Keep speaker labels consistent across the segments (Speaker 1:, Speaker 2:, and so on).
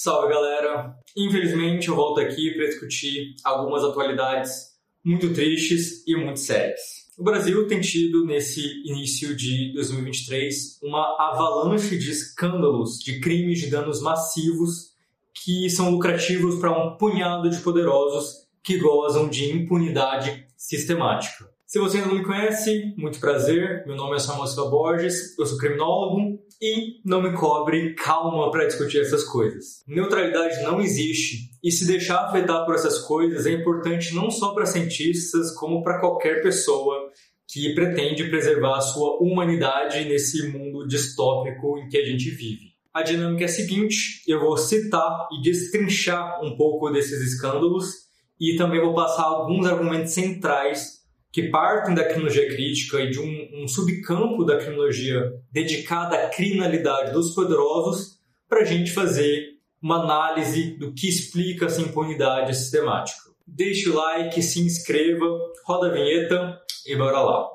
Speaker 1: Salve galera! Infelizmente eu volto aqui para discutir algumas atualidades muito tristes e muito sérias. O Brasil tem tido nesse início de 2023 uma avalanche de escândalos, de crimes de danos massivos que são lucrativos para um punhado de poderosos que gozam de impunidade sistemática. Se você ainda não me conhece, muito prazer. Meu nome é Samuel Silva Borges, eu sou criminólogo e não me cobre calma para discutir essas coisas. Neutralidade não existe e se deixar afetar por essas coisas é importante não só para cientistas, como para qualquer pessoa que pretende preservar a sua humanidade nesse mundo distópico em que a gente vive. A dinâmica é a seguinte: eu vou citar e destrinchar um pouco desses escândalos e também vou passar alguns argumentos centrais que partem da criminologia crítica e de um, um subcampo da criminologia dedicada à criminalidade dos poderosos para a gente fazer uma análise do que explica essa impunidade sistemática. Deixe o like, se inscreva, roda a vinheta e bora lá.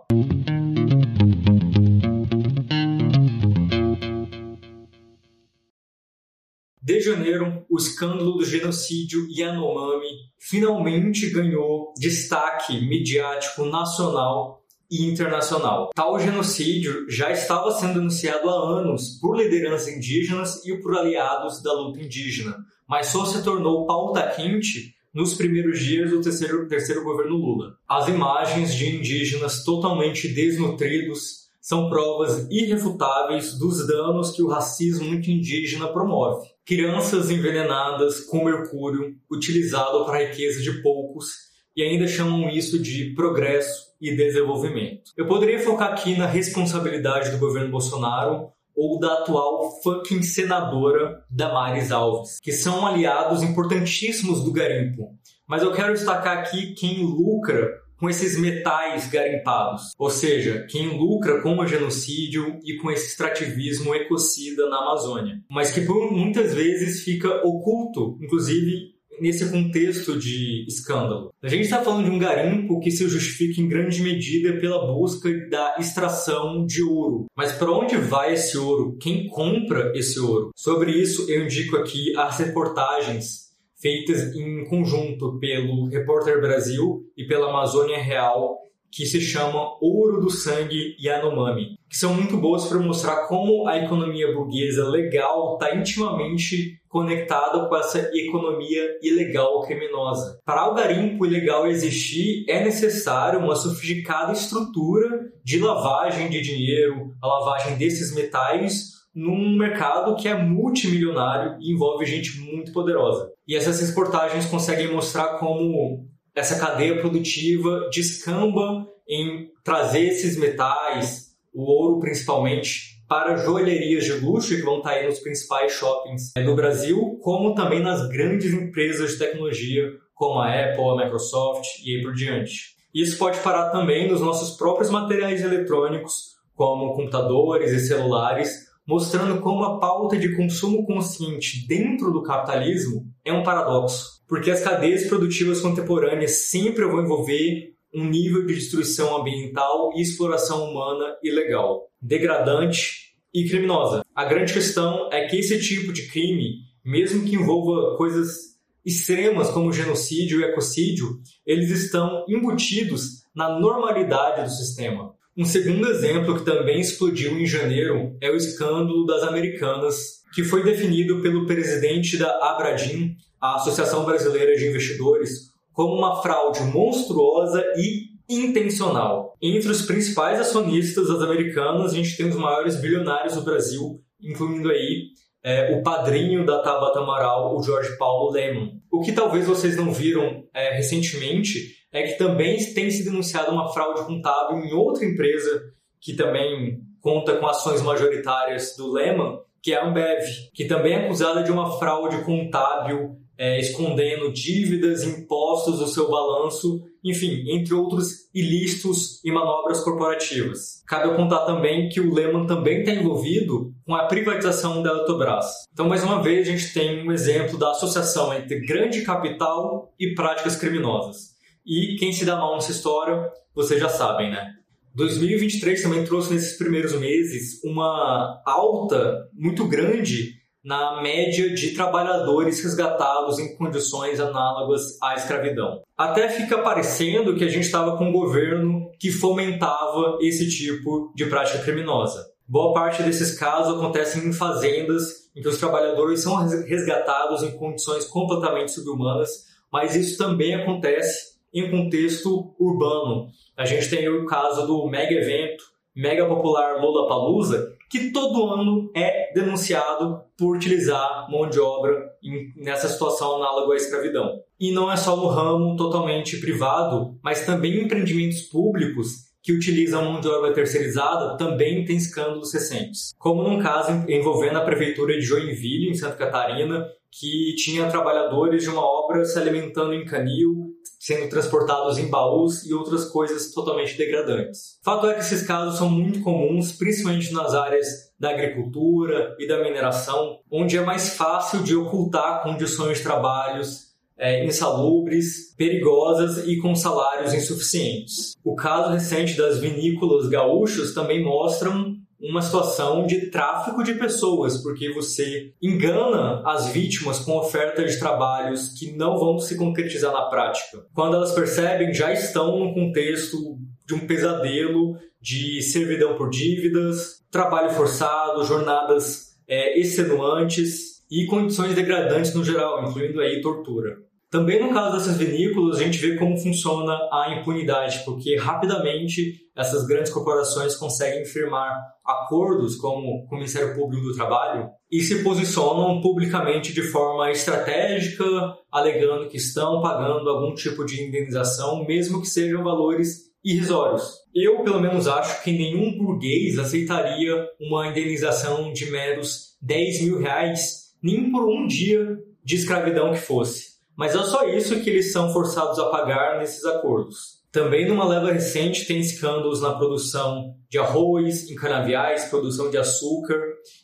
Speaker 1: De janeiro, o escândalo do genocídio Yanomami finalmente ganhou destaque midiático nacional e internacional. Tal genocídio já estava sendo denunciado há anos por lideranças indígenas e por aliados da luta indígena, mas só se tornou pauta quente nos primeiros dias do terceiro, terceiro governo Lula. As imagens de indígenas totalmente desnutridos são provas irrefutáveis dos danos que o racismo indígena promove. Crianças envenenadas com mercúrio, utilizado para a riqueza de poucos, e ainda chamam isso de progresso e desenvolvimento. Eu poderia focar aqui na responsabilidade do governo Bolsonaro ou da atual fucking senadora Damares Alves, que são aliados importantíssimos do garimpo. Mas eu quero destacar aqui quem lucra com esses metais garimpados, ou seja, quem lucra com o genocídio e com esse extrativismo ecocida na Amazônia, mas que por muitas vezes fica oculto, inclusive nesse contexto de escândalo. A gente está falando de um garimpo que se justifica em grande medida pela busca da extração de ouro. Mas para onde vai esse ouro? Quem compra esse ouro? Sobre isso eu indico aqui as reportagens feitas em conjunto pelo Repórter Brasil e pela Amazônia Real, que se chama Ouro do Sangue Yanomami, que são muito boas para mostrar como a economia burguesa legal está intimamente conectada com essa economia ilegal criminosa. Para o garimpo ilegal existir, é necessário uma sofisticada estrutura de lavagem de dinheiro, a lavagem desses metais num mercado que é multimilionário e envolve gente muito poderosa. E essas reportagens conseguem mostrar como essa cadeia produtiva descamba em trazer esses metais, o ouro principalmente, para joalherias de luxo que vão estar aí nos principais shoppings do Brasil, como também nas grandes empresas de tecnologia como a Apple, a Microsoft e aí por diante. Isso pode parar também nos nossos próprios materiais eletrônicos, como computadores e celulares, mostrando como a pauta de consumo consciente dentro do capitalismo é um paradoxo, porque as cadeias produtivas contemporâneas sempre vão envolver um nível de destruição ambiental e exploração humana ilegal, degradante e criminosa. A grande questão é que esse tipo de crime, mesmo que envolva coisas extremas como genocídio e ecocídio, eles estão embutidos na normalidade do sistema. Um segundo exemplo que também explodiu em janeiro é o escândalo das Americanas, que foi definido pelo presidente da Abradim, a Associação Brasileira de Investidores, como uma fraude monstruosa e intencional. Entre os principais acionistas das Americanas, a gente tem os maiores bilionários do Brasil, incluindo aí é, o padrinho da Tabata Amaral, o Jorge Paulo Lehmann. O que talvez vocês não viram é, recentemente é que também tem se denunciado uma fraude contábil em outra empresa que também conta com ações majoritárias do Lehman, que é a Ambev, que também é acusada de uma fraude contábil, é, escondendo dívidas, impostos do seu balanço, enfim, entre outros ilícitos e manobras corporativas. Cabe apontar também que o Lehman também está envolvido com a privatização da Eletrobras. Então, mais uma vez, a gente tem um exemplo da associação entre grande capital e práticas criminosas. E quem se dá mal nessa história, vocês já sabem, né? 2023 também trouxe nesses primeiros meses uma alta muito grande na média de trabalhadores resgatados em condições análogas à escravidão. Até fica parecendo que a gente estava com um governo que fomentava esse tipo de prática criminosa. Boa parte desses casos acontecem em fazendas em que os trabalhadores são resgatados em condições completamente subhumanas, mas isso também acontece em contexto urbano. A gente tem o caso do mega evento, mega popular Lollapalooza, que todo ano é denunciado por utilizar mão de obra nessa situação análoga à escravidão. E não é só no ramo totalmente privado, mas também empreendimentos públicos que utilizam mão de obra terceirizada também tem escândalos recentes. Como num caso envolvendo a prefeitura de Joinville, em Santa Catarina, que tinha trabalhadores de uma obra se alimentando em canil, sendo transportados em baús e outras coisas totalmente degradantes. Fato é que esses casos são muito comuns, principalmente nas áreas da agricultura e da mineração, onde é mais fácil de ocultar condições de trabalhos é, insalubres, perigosas e com salários insuficientes. O caso recente das vinícolas gaúchas também mostram uma situação de tráfico de pessoas, porque você engana as vítimas com oferta de trabalhos que não vão se concretizar na prática. Quando elas percebem, já estão num contexto de um pesadelo de servidão por dívidas, trabalho forçado, jornadas é, extenuantes e condições degradantes no geral, incluindo aí tortura. Também no caso dessas vinícolas, a gente vê como funciona a impunidade, porque rapidamente essas grandes corporações conseguem firmar acordos como o Ministério Público do Trabalho e se posicionam publicamente de forma estratégica, alegando que estão pagando algum tipo de indenização, mesmo que sejam valores irrisórios. Eu, pelo menos, acho que nenhum burguês aceitaria uma indenização de meros 10 mil reais, nem por um dia de escravidão que fosse. Mas é só isso que eles são forçados a pagar nesses acordos. Também numa leva recente tem escândalos na produção de arroz, em canaviais, produção de açúcar.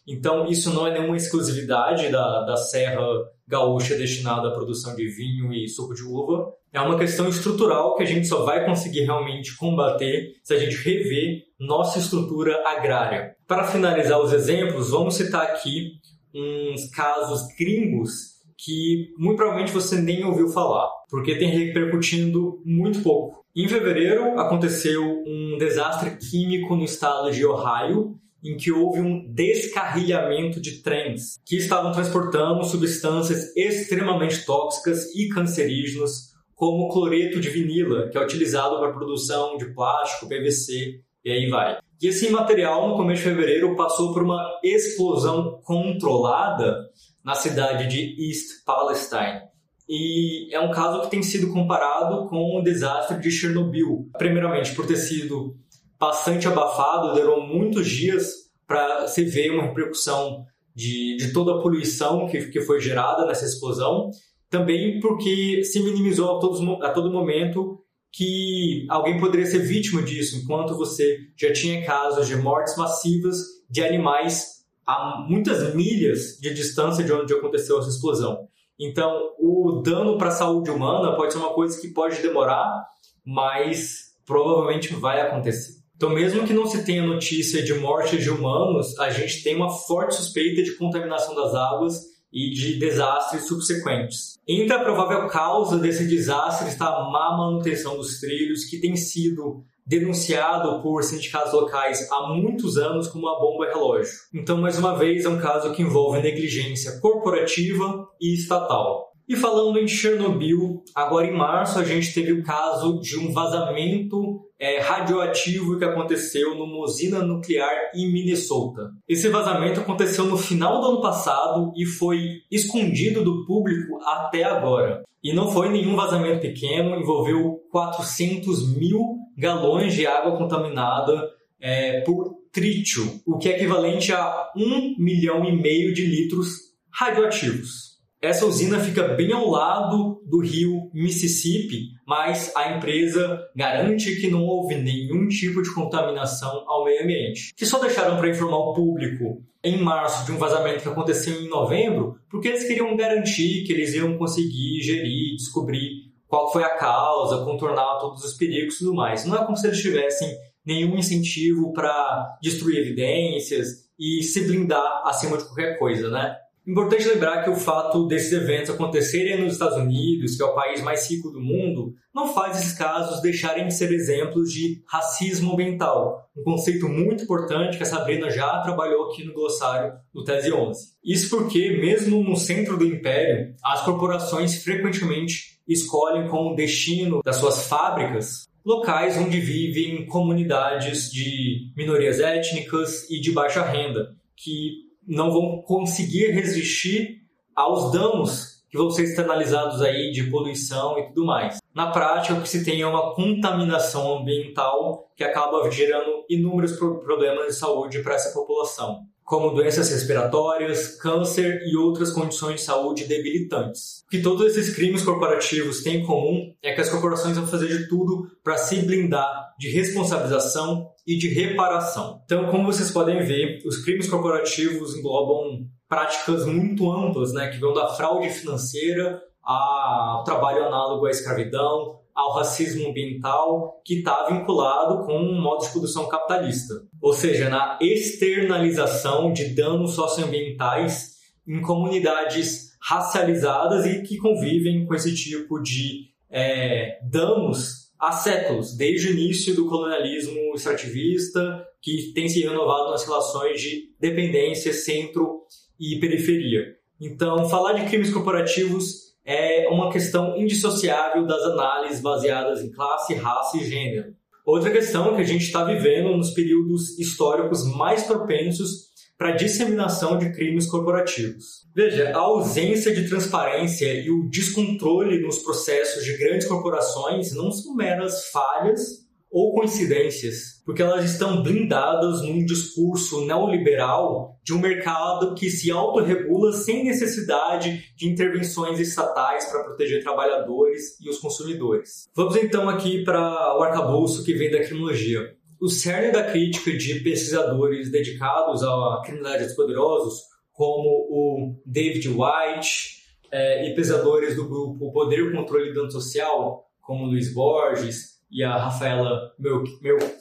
Speaker 1: Então isso não é nenhuma exclusividade da, da Serra Gaúcha destinada à produção de vinho e suco de uva. É uma questão estrutural que a gente só vai conseguir realmente combater se a gente rever nossa estrutura agrária. Para finalizar os exemplos, vamos citar aqui uns casos gringos que muito provavelmente você nem ouviu falar, porque tem repercutindo muito pouco. Em fevereiro aconteceu um desastre químico no estado de Ohio, em que houve um descarrilhamento de trens que estavam transportando substâncias extremamente tóxicas e cancerígenas, como cloreto de vinila, que é utilizado para produção de plástico, PVC e aí vai. E esse material, no começo de fevereiro, passou por uma explosão controlada na cidade de East Palestine. E é um caso que tem sido comparado com o desastre de Chernobyl. Primeiramente, por ter sido bastante abafado, demorou muitos dias para se ver uma repercussão de, de toda a poluição que, que foi gerada nessa explosão. Também porque se minimizou a, todos, a todo momento que alguém poderia ser vítima disso, enquanto você já tinha casos de mortes massivas de animais a muitas milhas de distância de onde aconteceu essa explosão. Então, o dano para a saúde humana pode ser uma coisa que pode demorar, mas provavelmente vai acontecer. Então, mesmo que não se tenha notícia de morte de humanos, a gente tem uma forte suspeita de contaminação das águas e de desastres subsequentes. Entre a provável causa desse desastre está a má manutenção dos trilhos, que tem sido denunciado por sindicatos locais há muitos anos como uma bomba relógio. Então, mais uma vez, é um caso que envolve negligência corporativa e estatal. E falando em Chernobyl, agora em março a gente teve o caso de um vazamento é, radioativo que aconteceu numa usina nuclear em Minnesota. Esse vazamento aconteceu no final do ano passado e foi escondido do público até agora. E não foi nenhum vazamento pequeno, envolveu 400 mil galões de água contaminada é, por trítio, o que é equivalente a 1 milhão e meio de litros radioativos. Essa usina fica bem ao lado do rio Mississippi, mas a empresa garante que não houve nenhum tipo de contaminação ao meio ambiente. Que só deixaram para informar o público em março de um vazamento que aconteceu em novembro, porque eles queriam garantir que eles iam conseguir gerir, descobrir qual foi a causa, contornar todos os perigos e tudo mais. Não é como se eles tivessem nenhum incentivo para destruir evidências e se blindar acima de qualquer coisa, né? Importante lembrar que o fato desses eventos acontecerem nos Estados Unidos, que é o país mais rico do mundo, não faz esses casos deixarem de ser exemplos de racismo ambiental, um conceito muito importante que a Sabrina já trabalhou aqui no glossário do Tese 11. Isso porque, mesmo no centro do império, as corporações frequentemente escolhem como destino das suas fábricas locais onde vivem comunidades de minorias étnicas e de baixa renda, que não vão conseguir resistir aos danos que vão ser externalizados aí de poluição e tudo mais. Na prática, o que se tem é uma contaminação ambiental que acaba gerando inúmeros problemas de saúde para essa população como doenças respiratórias, câncer e outras condições de saúde debilitantes. O que todos esses crimes corporativos têm em comum é que as corporações vão fazer de tudo para se blindar de responsabilização e de reparação. Então, como vocês podem ver, os crimes corporativos englobam práticas muito amplas, né, que vão da fraude financeira ao trabalho análogo à escravidão, ao racismo ambiental que está vinculado com um modo de produção capitalista, ou seja, na externalização de danos socioambientais em comunidades racializadas e que convivem com esse tipo de é, danos há séculos, desde o início do colonialismo extrativista, que tem se renovado nas relações de dependência, centro e periferia. Então, falar de crimes corporativos é uma questão indissociável das análises baseadas em classe, raça e gênero. Outra questão é que a gente está vivendo nos períodos históricos mais propensos para disseminação de crimes corporativos. Veja, a ausência de transparência e o descontrole nos processos de grandes corporações não são meras falhas ou coincidências, porque elas estão blindadas num discurso neoliberal de um mercado que se autorregula sem necessidade de intervenções estatais para proteger trabalhadores e os consumidores. Vamos então aqui para o arcabouço que vem da criminologia. O cerne da crítica de pesquisadores dedicados à criminalidade dos poderosos, como o David White é, e pesquisadores do grupo Poder e Controle e Dano Social, como Luiz Borges, e a Rafaela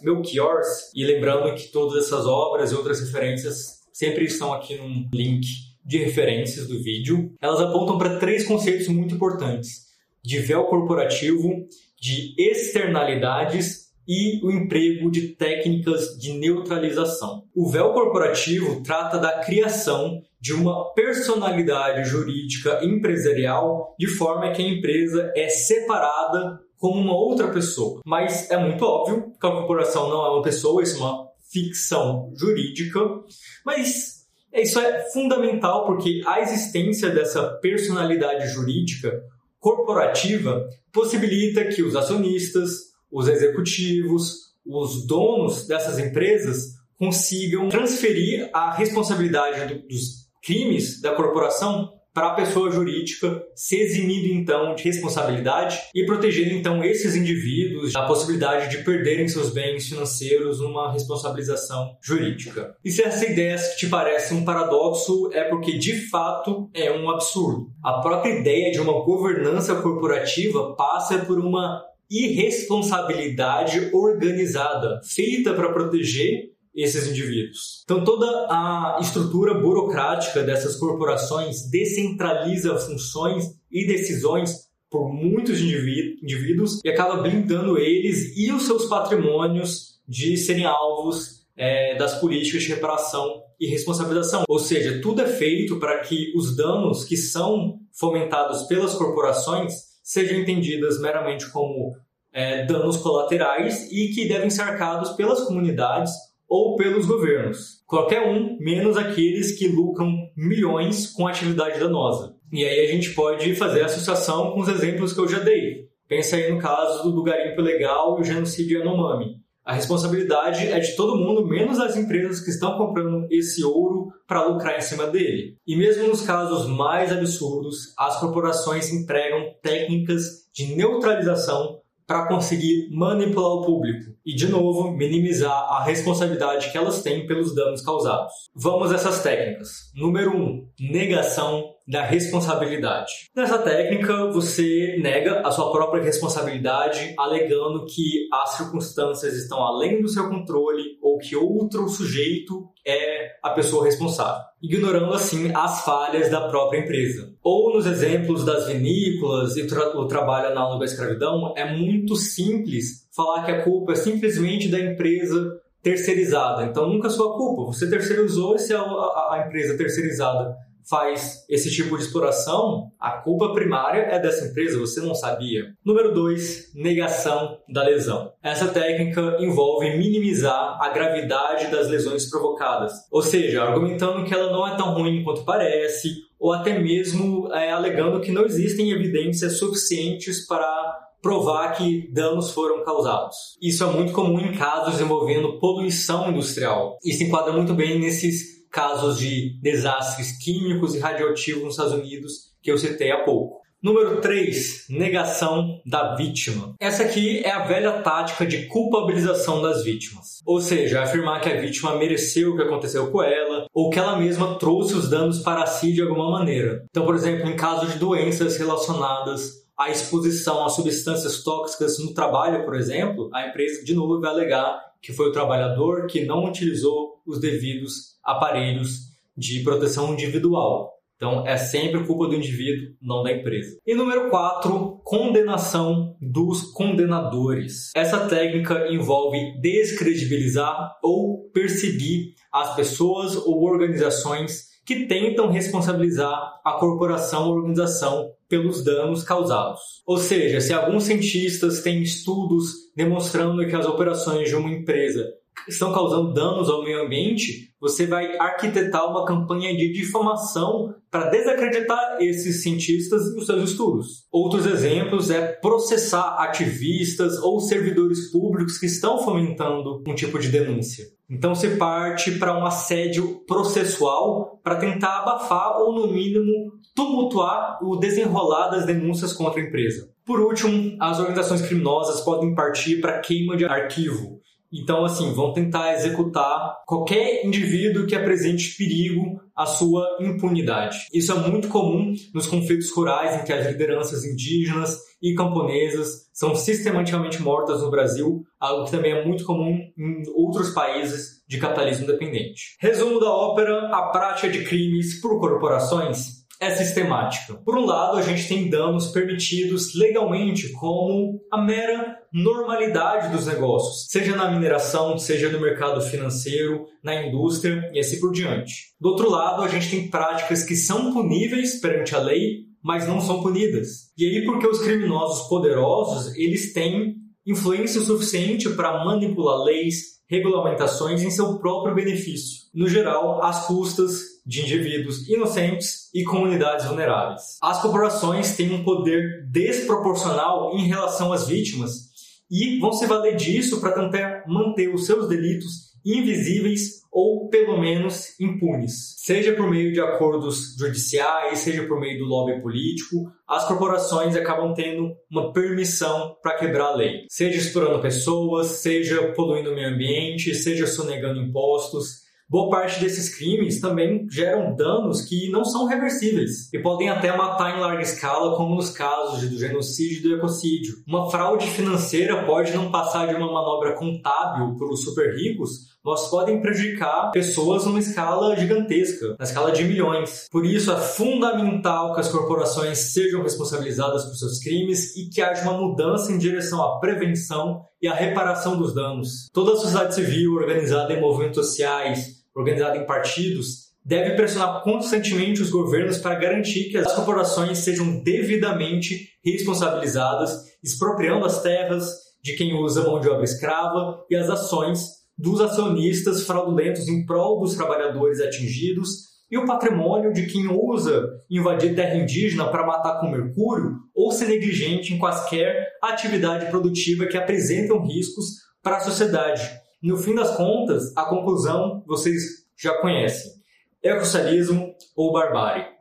Speaker 1: Melchiors. E lembrando que todas essas obras e outras referências sempre estão aqui num link de referências do vídeo. Elas apontam para três conceitos muito importantes: de véu corporativo, de externalidades e o emprego de técnicas de neutralização. O véu corporativo trata da criação de uma personalidade jurídica empresarial de forma que a empresa é separada como uma outra pessoa. Mas é muito óbvio que a corporação não é uma pessoa, isso é uma ficção jurídica, mas isso é fundamental porque a existência dessa personalidade jurídica corporativa possibilita que os acionistas, os executivos, os donos dessas empresas consigam transferir a responsabilidade do, dos crimes da corporação para a pessoa jurídica se eximindo então de responsabilidade e protegendo então esses indivíduos da possibilidade de perderem seus bens financeiros numa responsabilização jurídica. E se essa ideia te parece um paradoxo, é porque de fato é um absurdo. A própria ideia de uma governança corporativa passa por uma irresponsabilidade organizada, feita para proteger esses indivíduos. Então, toda a estrutura burocrática dessas corporações descentraliza funções e decisões por muitos indivíduos e acaba blindando eles e os seus patrimônios de serem alvos é, das políticas de reparação e responsabilização. Ou seja, tudo é feito para que os danos que são fomentados pelas corporações sejam entendidas meramente como é, danos colaterais e que devem ser arcados pelas comunidades ou pelos governos. Qualquer um, menos aqueles que lucram milhões com a atividade danosa. E aí a gente pode fazer associação com os exemplos que eu já dei. Pensa aí no caso do garimpo ilegal e o genocídio Yanomami. A responsabilidade é de todo mundo, menos as empresas que estão comprando esse ouro para lucrar em cima dele. E mesmo nos casos mais absurdos, as corporações empregam técnicas de neutralização para conseguir manipular o público e, de novo, minimizar a responsabilidade que elas têm pelos danos causados. Vamos a essas técnicas. Número 1. Um, negação da responsabilidade. Nessa técnica, você nega a sua própria responsabilidade, alegando que as circunstâncias estão além do seu controle ou que outro sujeito é a pessoa responsável, ignorando assim as falhas da própria empresa. Ou nos exemplos das vinícolas e tra o trabalho análogo à escravidão, é muito simples falar que a culpa é simplesmente da empresa terceirizada. Então nunca é sua culpa. Você terceirizou e se a, a, a empresa terceirizada faz esse tipo de exploração, a culpa primária é dessa empresa, você não sabia. Número 2, negação da lesão. Essa técnica envolve minimizar a gravidade das lesões provocadas, ou seja, argumentando que ela não é tão ruim quanto parece, ou até mesmo é, alegando que não existem evidências suficientes para provar que danos foram causados. Isso é muito comum em casos envolvendo poluição industrial. Isso enquadra muito bem nesses casos de desastres químicos e radioativos nos Estados Unidos que eu citei há pouco. Número 3, negação da vítima. Essa aqui é a velha tática de culpabilização das vítimas. Ou seja, afirmar que a vítima mereceu o que aconteceu com ela ou que ela mesma trouxe os danos para si de alguma maneira. Então, por exemplo, em caso de doenças relacionadas à exposição a substâncias tóxicas no trabalho, por exemplo, a empresa de novo vai alegar que foi o trabalhador que não utilizou os devidos aparelhos de proteção individual. Então, é sempre culpa do indivíduo, não da empresa. E número 4, condenação dos condenadores. Essa técnica envolve descredibilizar ou perseguir as pessoas ou organizações que tentam responsabilizar a corporação ou organização pelos danos causados. Ou seja, se alguns cientistas têm estudos demonstrando que as operações de uma empresa estão causando danos ao meio ambiente, você vai arquitetar uma campanha de difamação para desacreditar esses cientistas e os seus estudos. Outros exemplos é processar ativistas ou servidores públicos que estão fomentando um tipo de denúncia. Então se parte para um assédio processual para tentar abafar ou no mínimo tumultuar o desenrolar das denúncias contra a empresa. Por último, as organizações criminosas podem partir para queima de arquivo, então, assim, vão tentar executar qualquer indivíduo que apresente perigo à sua impunidade. Isso é muito comum nos conflitos rurais em que as lideranças indígenas e camponesas são sistematicamente mortas no Brasil, algo que também é muito comum em outros países de capitalismo dependente. Resumo da ópera: a prática de crimes por corporações é sistemática. Por um lado, a gente tem danos permitidos legalmente, como a mera normalidade dos negócios, seja na mineração, seja no mercado financeiro, na indústria e assim por diante. Do outro lado, a gente tem práticas que são puníveis perante a lei, mas não são punidas. E aí, porque os criminosos poderosos, eles têm influência suficiente para manipular leis, regulamentações em seu próprio benefício, no geral, às custas de indivíduos inocentes e comunidades vulneráveis. As corporações têm um poder desproporcional em relação às vítimas e vão se valer disso para tentar manter os seus delitos invisíveis ou pelo menos impunes. Seja por meio de acordos judiciais, seja por meio do lobby político, as corporações acabam tendo uma permissão para quebrar a lei. Seja explorando pessoas, seja poluindo o meio ambiente, seja sonegando impostos, boa parte desses crimes também geram danos que não são reversíveis e podem até matar em larga escala, como nos casos do genocídio e do ecocídio. Uma fraude financeira pode não passar de uma manobra contábil para os super ricos, mas podem prejudicar pessoas numa escala gigantesca, na escala de milhões. Por isso, é fundamental que as corporações sejam responsabilizadas por seus crimes e que haja uma mudança em direção à prevenção e à reparação dos danos. Toda a sociedade civil organizada em movimentos sociais, organizada em partidos, deve pressionar constantemente os governos para garantir que as corporações sejam devidamente responsabilizadas, expropriando as terras de quem usa mão de obra escrava e as ações dos acionistas fraudulentos em prol dos trabalhadores atingidos e o patrimônio de quem usa invadir terra indígena para matar com mercúrio ou ser negligente em quaisquer atividade produtiva que apresentam riscos para a sociedade. No fim das contas, a conclusão vocês já conhecem: ecossocialismo ou barbárie.